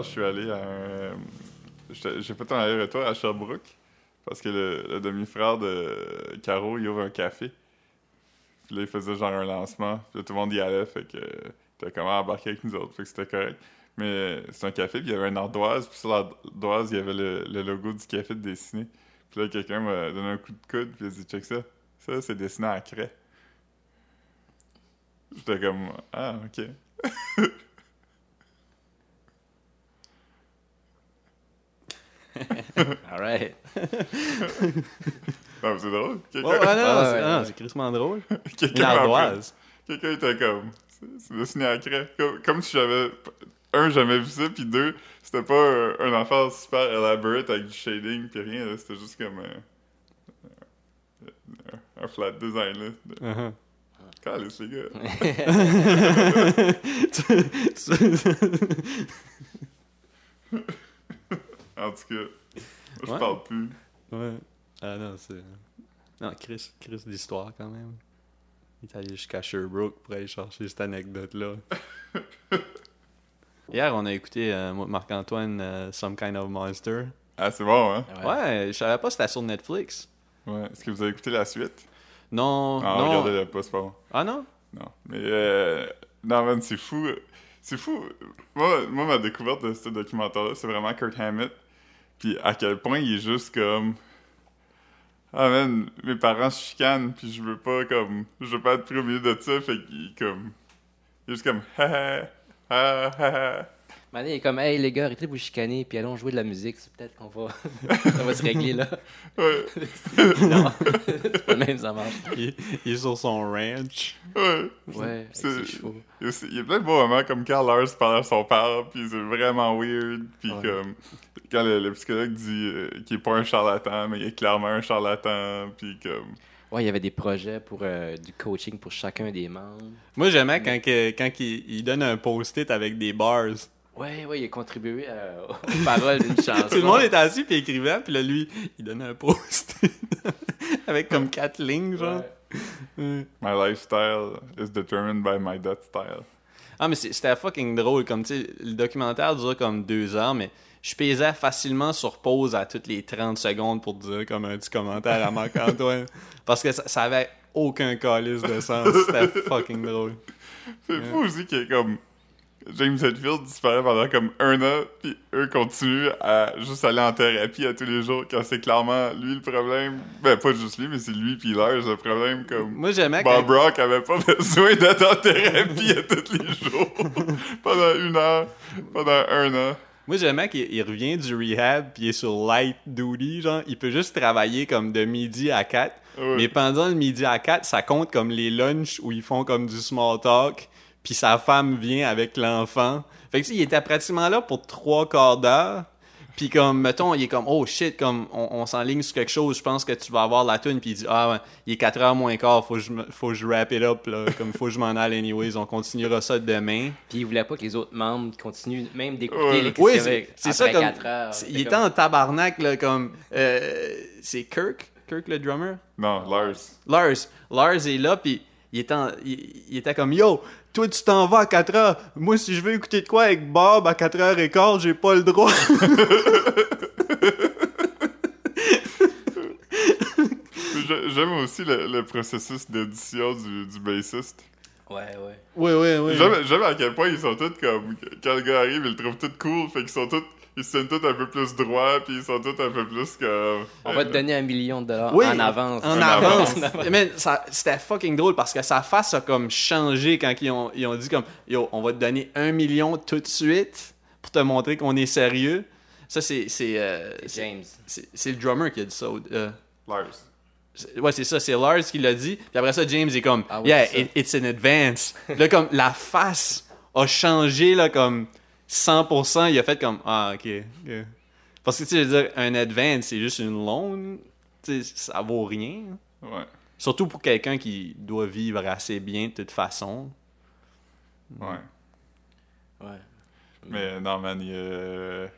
Je suis allé à un. J'ai fait un aller-retour à Sherbrooke parce que le, demi-frère de Caro, il ouvre un café. Puis là, il faisait genre un lancement. Puis là, tout le monde y allait, fait que t'as comment embarqué avec nous autres, fait que c'était correct. Mais c'est un café, puis il y avait un ardoise, puis sur l'ardoise, il y avait le, logo du café de dessiné. Puis là, quelqu'un m'a donné un coup de coude, puis il a dit check ça. Ça, c'est dessiné à craie. J'étais comme ah, ok. Alright. Non, mais c'est drôle. Quelqu'un ouais, non, Ouais, non, c'est ouais, non, ouais. c'est crissement drôle. Quelqu'un ardoise. Quelqu'un était comme. C'est dessiné à craie. Comme, comme si j'avais. Un, jamais vu ça, puis deux, c'était pas un, un affaire super elaborate avec du shading, puis rien, là, c'était juste comme. euh, un, un flat design, là. De... Uh-huh. Calisse, les gars. En tout cas, je Ouais. parle plus. ouais. Ah non, c'est. Non, Chris, Chris d'histoire quand même. Il est allé jusqu'à Sherbrooke pour aller chercher cette anecdote-là. Hier, on a écouté euh, moi, Marc-Antoine euh, Some Kind of Monster. Ah, c'est bon, hein? Ouais, je savais pas que c'était sur Netflix. Ouais. Est-ce que vous avez écouté la suite? Non, Ah, non. regardez-le pas, c'est pas bon. Ah non? Non. Mais, euh, non, man, c'est fou. C'est fou. Moi, moi, ma découverte de ce documentaire-là, c'est vraiment Kurt Hammett. Puis à quel point il est juste comme. Ah, man, mes parents chicanent, puis je veux pas, comme. Je veux pas être pris au milieu de ça, fait qu'il comme. Il est juste comme. Ha. Ha ha ha. Mané il est comme, hey les gars, arrêtez de vous chicaner, puis allons jouer de la musique, c'est peut-être qu'on va. ça va se régler là. Ouais, non, c'est pas le même, ça marche. Il, il est sur son ranch. ouais. Ouais, C'est-. Il y, a plein de beaux moments comme quand Lars parle à son père, puis c'est vraiment weird. Puis Ouais. comme quand le, le psychologue dit euh, qu'il est pas un charlatan, mais il est clairement un charlatan. Puis comme. Ouais, il y avait des projets pour euh, du coaching pour chacun des membres. Moi, j'aimais quand, que- quand il, il donne un post-it avec des bars. Ouais, ouais, il a contribué euh, aux paroles d'une chanson. Tout le monde était assis puis écrivait, puis là, lui, il donnait un post-it avec comme quatre lignes, genre. Ouais. My lifestyle is determined by my death style. Ah, mais c'était fucking drôle. Comme, tu sais, le documentaire dure comme deux heures, mais je pesais facilement sur pause à toutes les 30 secondes pour dire comme un petit commentaire à Marc-Antoine. parce que ça, ça avait aucun calice de sens. C'était fucking drôle. C'est fou aussi qu'il y ait comme. James Hetfield disparaît pendant comme un an, puis eux continuent à juste aller en thérapie à tous les jours, quand c'est clairement lui le problème. Ben, pas juste lui, mais c'est lui puis Lars le problème. Comme Moi, j'aimais quand... Bob Rock avait pas besoin d'être en thérapie à tous les jours pendant une heure, pendant un an. Moi, j'aimais qu'il il revient du rehab, puis il est sur light duty, genre, il peut juste travailler comme de midi à 4. Ouais. Mais pendant le midi à 4, ça compte comme les lunchs où ils font comme du small talk, puis sa femme vient avec l'enfant. Fait que, tu sais, il était pratiquement là pour trois quarts d'heure. Puis comme, mettons, il est comme, oh shit, comme, on, on s'enligne sur quelque chose, je pense que tu vas avoir la tune. Puis il dit, ah ouais, il est 4 heures moins quart, faut que je, faut que je wrap it up, là. Comme, faut que je m'en aille anyways, on continuera ça demain. Puis il voulait pas que les autres membres continuent même d'écouter les Oui, c'est ça après comme. quatre heures. Il était comme- en tabarnak, là, comme. euh, c'est Kirk? Kirk le drummer? Non, Lars. Lars. Lars est là, puis il, était en- il, il était comme Yo, toi tu t'en vas à 4 heures. Moi, si je veux écouter de quoi avec Bob à 4 heures et quart, j'ai pas le droit. J'ai- J'aime aussi le, le processus d'édition du, du bassiste. Ouais, ouais. oui, oui, oui. J'aime j'aime à quel point ils sont tous comme. Quand le gars arrive, ils le trouvent tout cool, fait qu'ils sont tous. Ils se tiennent tous un peu plus droits, puis ils sont tous un peu plus comme. On va te donner un million de dollars Oui, en avance. En En avance. avance. Mais ça- c'était fucking drôle parce que sa face a comme changé quand ils ont, ils ont dit comme Yo, on va te donner un million tout de suite pour te montrer qu'on est sérieux. Ça, c'est. C'est euh, James. c'est- c'est le drummer qui a dit ça. euh, Lars. c'est- ouais, c'est ça, c'est Lars qui l'a dit. Puis après ça, James est comme Ah oui, Yeah, it- it's in advance. là, comme la face a changé, là, comme 100%. Il a fait comme Ah, ok. Parce que tu sais, je veux dire, un advance, c'est juste une loan. Tu sais, ça vaut rien. Ouais. Surtout pour quelqu'un qui doit vivre assez bien de toute façon. Ouais. Ouais. Mais non, man, il a.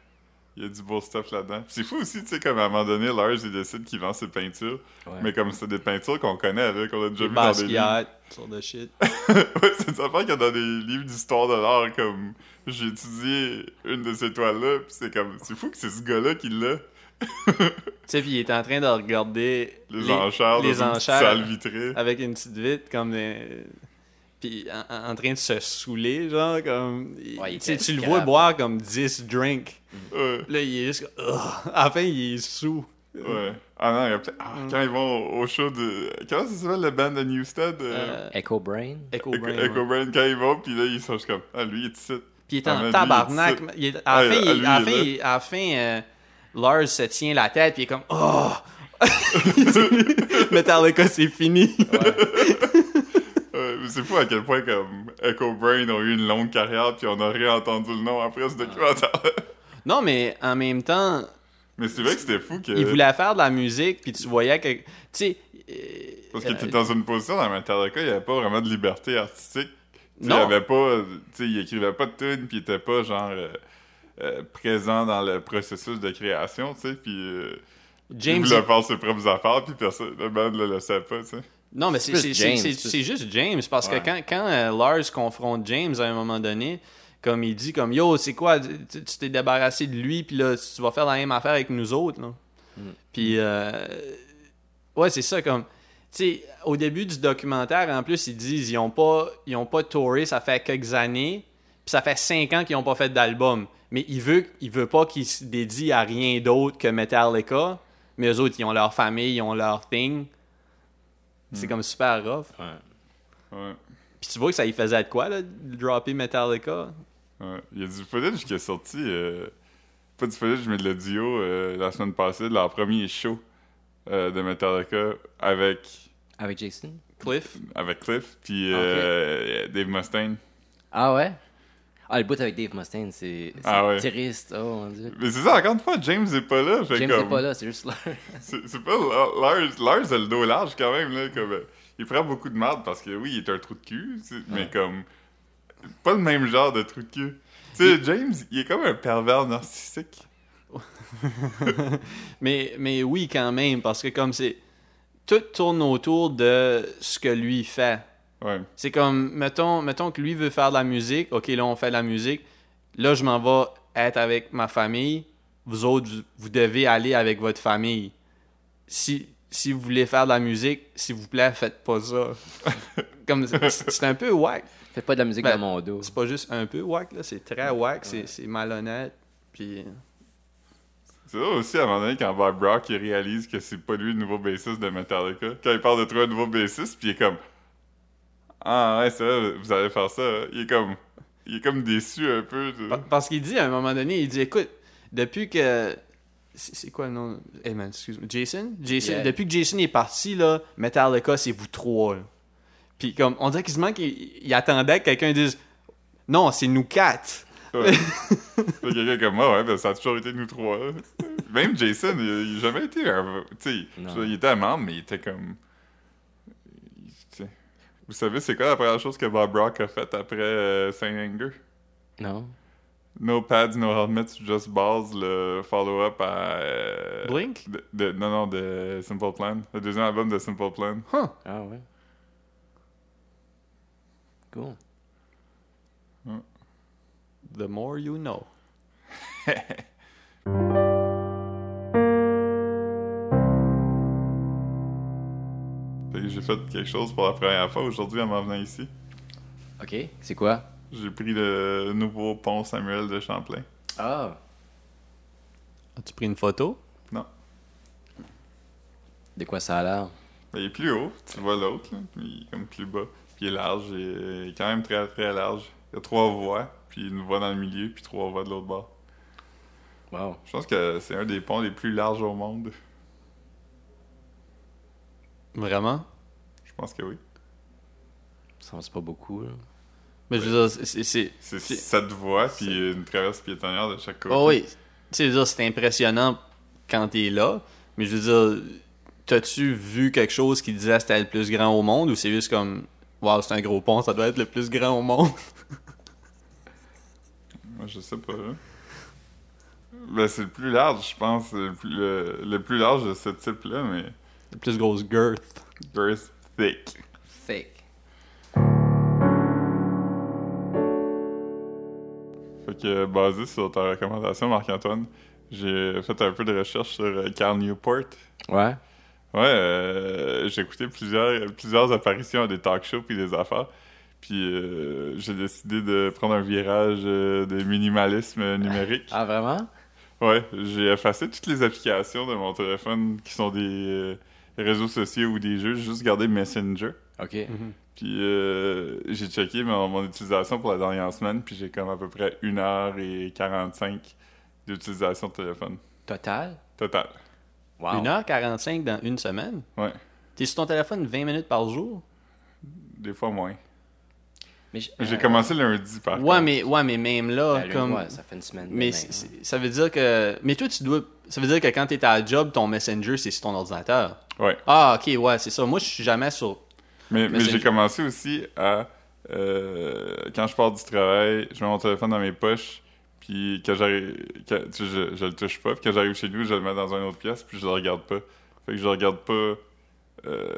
Il y a du beau stuff là-dedans. C'est fou aussi, tu sais, comme à un moment donné, Lars, il décide qu'il vend ses peintures. Ouais. Mais comme c'est des peintures qu'on connaît avec, qu'on a déjà vu dans des livres. Sur de shit. ouais, c'est des affaires qu'il y a dans des livres d'histoire de l'art, comme... J'ai étudié une de ces toiles-là, puis c'est comme... C'est fou que c'est ce gars-là qui l'a. Tu sais, puis il est en train de regarder Les, enchères les dans une petite enchères salle vitrée. avec une petite vitre comme des- puis en, train de se saouler genre comme Ouais, il tu le vois boire comme 10 drinks Ouais, là il est juste comme, Ugh. à la fin il est sous ouais. Ah non, il y a peut-être... Ah, quand ils vont au show de... Comment ça s'appelle, le band de Newstead? euh, Euh, Echo Brain? Echo Brain, Echo ouais. Brain, quand ils vont, puis là, ils sont juste comme... Ah, lui, il est ici. puis il est Ah, en lui, tabarnak il est il est- à la fin, il- à la euh, Lars se tient la tête puis il est comme oh Metallica c'est fini Ouais, c'est fou à quel point comme Echo Brain ont eu une longue carrière puis on a rien entendu le nom après ce documentaire. non mais en même temps mais c'est vrai que c'était fou que il voulait faire de la musique puis tu voyais que tu sais euh, parce que euh, t'es dans une position dans Metallica, il y avait pas vraiment de liberté artistique. Non. Il avait pas tu sais, il écrivait pas de tunes puis il était pas genre euh, euh, présent dans le processus de création, tu sais, puis euh, il James voulait faire ses propres affaires puis personne le band le laissait pas, tu sais. Non, mais C'est juste James, parce Ouais. que quand, quand euh, Lars confronte James à un moment donné, comme il dit comme Yo, c'est quoi, tu t'es débarrassé de lui, puis là, tu vas faire la même affaire avec nous autres. Là. Mm. Puis, euh, ouais, c'est ça, comme, tu sais, au début du documentaire, en plus, ils disent ils ont pas, ils ont pas touré, ça fait quelques années, puis ça fait cinq ans qu'ils ont pas fait d'album. Mais il veut, il veut pas qu'ils se dédient à rien d'autre que Metallica, mais eux autres, ils ont leur famille, ils ont leur thing. C'est comme super rough. Ouais. Ouais. Puis tu vois que ça y faisait de quoi, là, de dropper Metallica? Ouais. Il y a du footage qui est sorti, euh, pas du footage, mais de l'audio euh, la semaine passée, de leur premier show euh, de Metallica avec, Avec Jason? Cliff? avec Cliff, puis Ah, euh, Dave Mustaine. Ah ouais? Ah, le bout avec Dave Mustaine, c'est Ah ouais. triste. Oh mon dieu. Mais c'est ça, encore une fois, James est pas là. Fait James comme, n'est pas là, c'est juste là. C'est pas Lars, Lars a le dos large quand même, là, comme, il prend beaucoup de merde parce que oui, il est un trou de cul, mais comme, pas le même genre de trou de cul. Tu sais, James, il est comme un pervers narcissique. Mais, mais oui, quand même, parce que comme c'est... Tout tourne autour de ce que lui fait. Ouais. C'est comme, mettons, mettons que lui veut faire de la musique. OK, là, on fait de la musique. Là, je m'en vais être avec ma famille. Vous autres, vous- devez aller avec votre famille. Si, si vous voulez faire de la musique, s'il vous plaît, faites pas ça. comme, c'est un peu whack. Fais pas de la musique Ben, dans mon dos. C'est pas juste un peu whack, là. C'est très whack. c'est- C'est malhonnête. Puis... C'est ça aussi, à un moment donné, quand Bob Brock, il réalise que c'est pas lui le nouveau bassiste de Metallica. Quand il parle de trouver un nouveau bassiste, puis il est comme... Ah ouais, c'est vrai, vous allez faire ça. hein. Il est comme... Il est comme déçu un peu. de- Parce qu'il dit à un moment donné, il dit écoute, depuis que. C'est quoi le nom? Eh man, excuse-moi. Jason? Jason Yeah. Depuis que Jason est parti, là, Metallica, c'est vous trois. là. Puis comme, on dirait quasiment qu'il il attendait que quelqu'un dise non, c'est nous quatre. Ouais. Quelqu'un comme moi, ouais, ben, ça a toujours été nous trois. là. Même Jason, il, il a jamais été un. Tu sais, il était un membre, mais il était comme. Vous savez, c'est quoi la première chose que Bob Brock a faite après euh, Saint Anger? Non? No pads, no helmets, just balls, le follow-up à. euh, Blink? de, de- non, non, de Simple Plan. Le deuxième album de Simple Plan. Huh. Ah ouais. Cool. The more you know. j'ai fait quelque chose pour la première fois aujourd'hui en m'en venant ici. Ok, c'est quoi? J'ai pris le nouveau pont Samuel de Champlain. Ah! As-tu pris une photo? De quoi ça a l'air? Ben, il est plus haut, tu vois l'autre, là, puis il est comme plus bas. Puis il est large, et, il est quand même très très large. Il y a trois voies, puis une voie dans le milieu, puis trois voies de l'autre bord. Wow. Je pense que c'est un des ponts les plus larges au monde. Vraiment? Je pense que oui. Ça c'est pas beaucoup, là. Mais je veux dire, c'est- c'est. sept voies, puis une traverse piétonnière de chaque côté. Oh oui. Tu sais, je veux dire, c'est impressionnant quand t'es là, mais je veux dire, t'as-tu vu quelque chose qui disait que c'était le plus grand au monde ou c'est juste comme, waouh, c'est un gros pont, ça doit être le plus grand au monde? Moi, je sais pas. là. Ben, c'est le plus large, je pense. Le plus, le, le plus large de ce type-là, mais. Le plus grosse girth. Girth thick. Fake. Fait que, basé sur ta recommandation, Marc-Antoine, j'ai fait un peu de recherche sur euh, Carl Newport. Ouais. Ouais, euh, j'ai écouté plusieurs, plusieurs apparitions à des talk shows puis des affaires. Puis euh, j'ai décidé de prendre un virage euh, de minimalisme numérique. Ah, vraiment? Ouais, j'ai effacé toutes les applications de mon téléphone qui sont des euh, réseaux sociaux ou des jeux. J'ai juste gardé Messenger. Ok. Puis euh, j'ai checké mon, mon utilisation pour la dernière semaine, puis j'ai comme à peu près 1h45 d'utilisation de téléphone. Total? Total. Wow. 1h45 dans une semaine? Ouais. T'es sur ton téléphone 20 minutes par jour? Des fois moins. J'ai euh, commencé lundi, par Ouais, contre. mais, ouais, mais même là, ben, comme... ouais, ça fait une semaine. Mais hein. ça veut dire que... Mais toi, tu dois... Ça veut dire que quand t'es à la job, ton Messenger, c'est sur ton ordinateur. Ouais. Ah, ok, ouais, c'est ça. Moi, je suis jamais sur... Mais, j'ai commencé aussi à. euh, quand je pars du travail, je mets mon téléphone dans mes poches, puis quand j'arrive. quand- tu sais, Je, je le touche pas, puis quand j'arrive chez nous, je le mets dans une autre pièce, puis je le regarde pas. Fait que je regarde pas euh,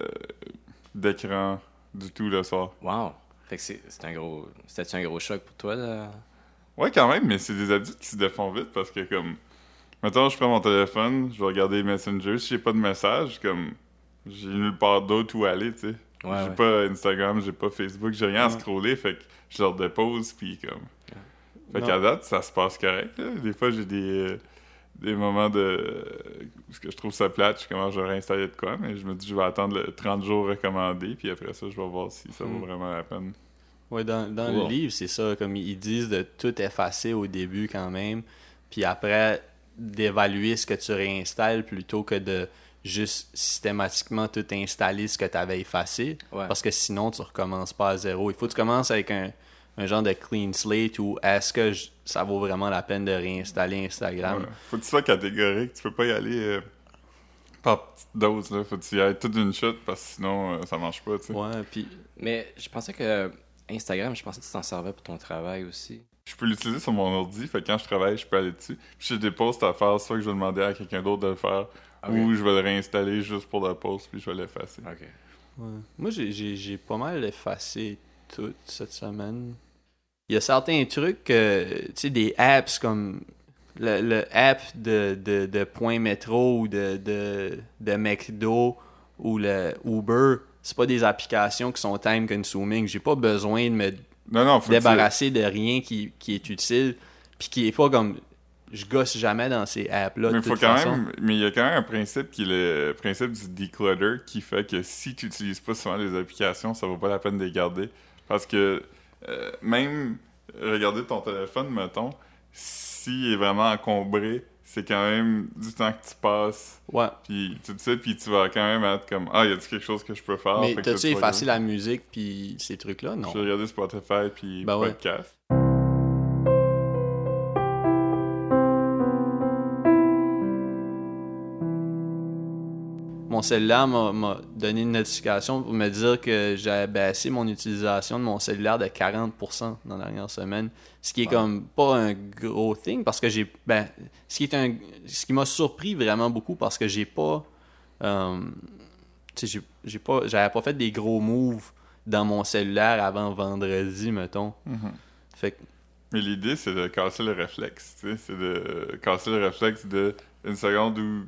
d'écran du tout le soir. Wow. Fait que c'est un gros. C'était un gros choc pour toi, là? Ouais, quand même, mais c'est des habitudes qui se défont vite parce que, comme. Maintenant, je prends mon téléphone, je vais regarder Messenger. Si j'ai pas de message, comme. J'ai nulle part d'autre où aller, tu sais. Ouais, j'ai ouais. pas Instagram, j'ai pas Facebook, j'ai rien à scroller, fait que je leur dépose, puis comme. Fait qu'à date, ça se passe correct, là. Des fois, j'ai des. euh, des moments de. Parce que je trouve ça plate, je sais comment je vais réinstaller de quoi, mais je me dis, je vais attendre le 30 jours recommandé, puis après ça, je vais voir si ça Hmm. vaut vraiment la peine. Ouais, dans, dans Wow. le livre, c'est ça. Comme ils disent de tout effacer au début quand même, puis après d'évaluer ce que tu réinstalles plutôt que de juste systématiquement tout installer ce que tu avais effacé. Ouais. Parce que sinon, tu recommences pas à zéro. Il faut que tu commences avec un, un genre de clean slate ou est-ce que je- ça vaut vraiment la peine de réinstaller Instagram? Ouais. Faut que tu sois catégorique, tu peux pas y aller euh, par petite dose, là. Faut que tu y ailles toute d'une shot, parce que sinon, euh, ça marche pas, tu sais. Ouais, puis Mais je pensais que Instagram, je pensais que tu t'en servais pour ton travail aussi. Je peux l'utiliser sur mon ordi, fait que quand je travaille, je peux aller dessus. Puis j'ai des posts à faire, soit que je vais demander à quelqu'un d'autre de le faire, Ok. ou je vais le réinstaller juste pour le post, puis je vais l'effacer. Ok. Ouais. Moi, j'ai- j'ai j'ai pas mal effacé tout cette semaine. Il y a certains trucs, que, tu sais, des apps comme le, le app de, de, de Point Métro ou de, de, de McDo ou le Uber. C'est pas des applications qui sont time consuming. J'ai pas besoin de me Non, non, débarrasser de rien qui, qui est utile puis qui est pas comme je gosse jamais dans ces apps là Mais faut quand façon. même, mais il y a quand même un principe qui est le principe du declutter qui fait que si tu n'utilises pas souvent les applications, ça vaut pas la peine de les garder. Parce que euh, même regarder ton téléphone, mettons, s'il est vraiment encombré, c'est quand même du temps que tu passes. ouais Puis tout ça, puis tu vas quand même être comme Ah, y a-tu quelque chose que je peux faire? mais t'as-tu tu effacé la musique puis ces trucs là non Je vais regarder Spotify puis Ben ouais. Mon cellulaire m'a m'a donné une notification pour me dire que j'avais baissé mon utilisation de mon cellulaire de 40% dans la dernière semaine. Ce qui est Ouais. comme pas un gros thing parce que j'ai. Ben, ce qui est un. Ce qui m'a surpris vraiment beaucoup parce que j'ai pas. euh, tu sais, j'ai- j'ai pas. J'avais pas fait des gros moves dans mon cellulaire avant vendredi, mettons. Mhm. Fait que Mais l'idée, c'est de casser le réflexe, tu sais. C'est de casser le réflexe de une seconde où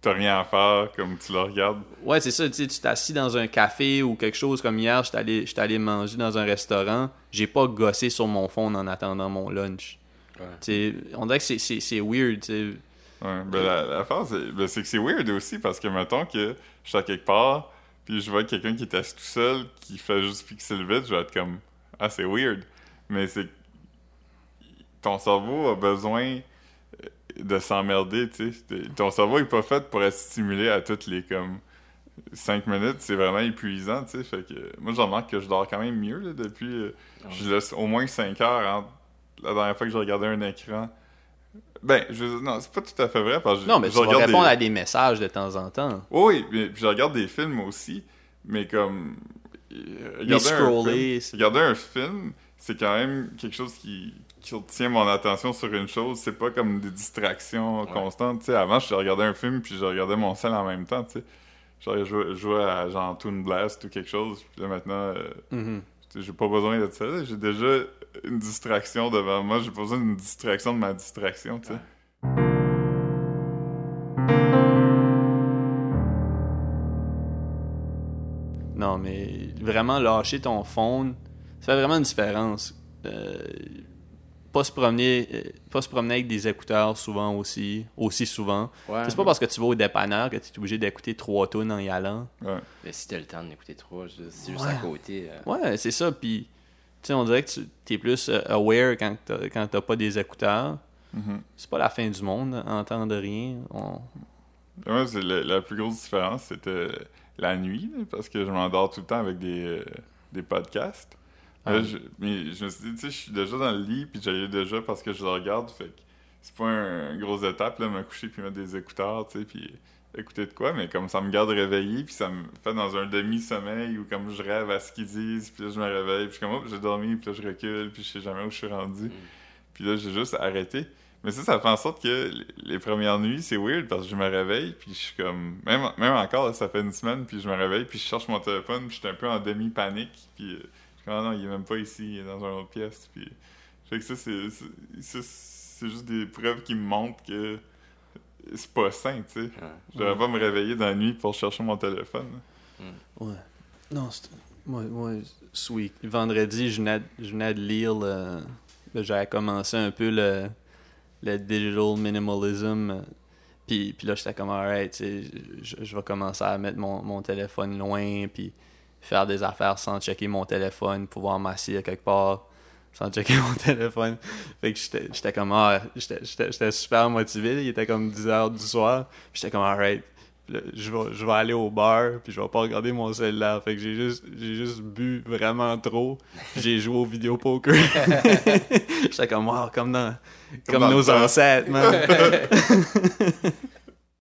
t'as rien à faire, comme tu le regardes. Ouais, c'est ça, tu sais, tu t'assis dans un café ou quelque chose comme hier, j'étais allé, j'étais allé manger dans un restaurant, j'ai pas gossé sur mon phone en attendant mon lunch. Ouais. On dirait que c'est, c'est, c'est weird, tu sais. Ouais, ben la, l'affaire, c'est, ben c'est que c'est weird aussi, parce que mettons que je suis à quelque part, puis je vois quelqu'un qui est assis tout seul, qui fait juste fixer le vide, je vais être comme « Ah, c'est weird ». Mais c'est ton cerveau a besoin de s'emmerder, tu sais. Ton cerveau est pas fait pour être stimulé à toutes les, comme, 5 minutes. C'est vraiment épuisant, tu sais. Fait que moi, je remarque que je dors quand même mieux, là, depuis... euh, Je laisse au moins 5 heures entre la dernière fois que je regardais un écran. Ben, je non, c'est pas tout à fait vrai, parce que je- Non, mais je tu vas regarde répondre des- à des messages de temps en temps. oui, mais puis je regarde des films aussi, mais comme. euh, regarder un film- Regarder un film, c'est quand même quelque chose qui, qui retient mon attention sur une chose. C'est pas comme des distractions Ouais. constantes. Avant, je regardais un film puis je regardais mon sel en même temps. Genre, je jouais, je jouais à genre Toon Blast ou quelque chose. Puis là, maintenant, euh, Mhm. sais, j'ai pas besoin de ça. J'ai déjà une distraction devant moi. J'ai pas besoin d'une distraction de ma distraction. Non, mais vraiment lâcher ton phone, ça fait vraiment une différence. Euh, pas se promener euh, pas se promener avec des écouteurs souvent aussi aussi souvent Ouais. c'est pas parce que tu vas au dépanneur que tu es obligé d'écouter trois tunes en y allant Ouais. Mais si t'as le temps d'écouter trois, c'est juste Ouais. à côté. euh, ouais c'est ça puis tu sais on dirait que tu es plus euh, aware quand t'as, quand t'as pas des écouteurs Mhm. c'est pas la fin du monde entendre rien On- Moi, c'est la, la plus grosse différence, c'était la nuit, parce que je m'endors tout le temps avec des, euh, des podcasts. Ah. Là, je, mais je me suis dit, tu sais, je suis déjà dans le lit, puis j'allais déjà parce que je le regarde, fait que c'est pas un, grosse étape, là, me coucher puis mettre des écouteurs, tu sais, puis écouter de quoi, mais comme ça me garde réveillé, puis ça me fait dans un demi-sommeil, ou comme je rêve à ce qu'ils disent, puis là, je me réveille, puis je suis comme, oh, j'ai dormi, puis là, je recule, puis je sais jamais où je suis rendu. Puis là, j'ai juste arrêté. Mais ça, ça fait en sorte que les- les premières nuits, c'est weird parce que je me réveille, puis je suis comme. Même, même encore, là, ça fait une semaine, puis je me réveille, puis je cherche mon téléphone, puis je suis un peu en demi-panique, puis ah non, il est même pas ici, il est dans une autre pièce, puis. Fait que ça, c'est. juste des preuves qui me montrent que c'est pas sain, tu sais. ouais. Je devrais pas me réveiller dans la nuit pour chercher mon téléphone. Ouais. Non, c'est. Moi, moi ce week- vendredi, je venais, je venais de lire le. là, J'avais commencé un peu le, le digital minimalism. Puis, puis là, j'étais comme, alright, tu sais, je, je vais commencer à mettre mon, mon téléphone loin, puis faire des affaires sans checker mon téléphone, pouvoir m'asseoir quelque part sans checker mon téléphone. Fait que j'étais j'étais comme, ah, j'étais- super motivé. Il était comme 10 heures du soir. Puis j'étais comme, alright, je vais, je vais aller au bar, puis je vais pas regarder mon cellulaire. Fait que j'ai juste, j'ai juste bu vraiment trop. puis J'ai joué au vidéo poker. J'étais comme, wow, comme dans, comme, dans le nos ancêtres, man.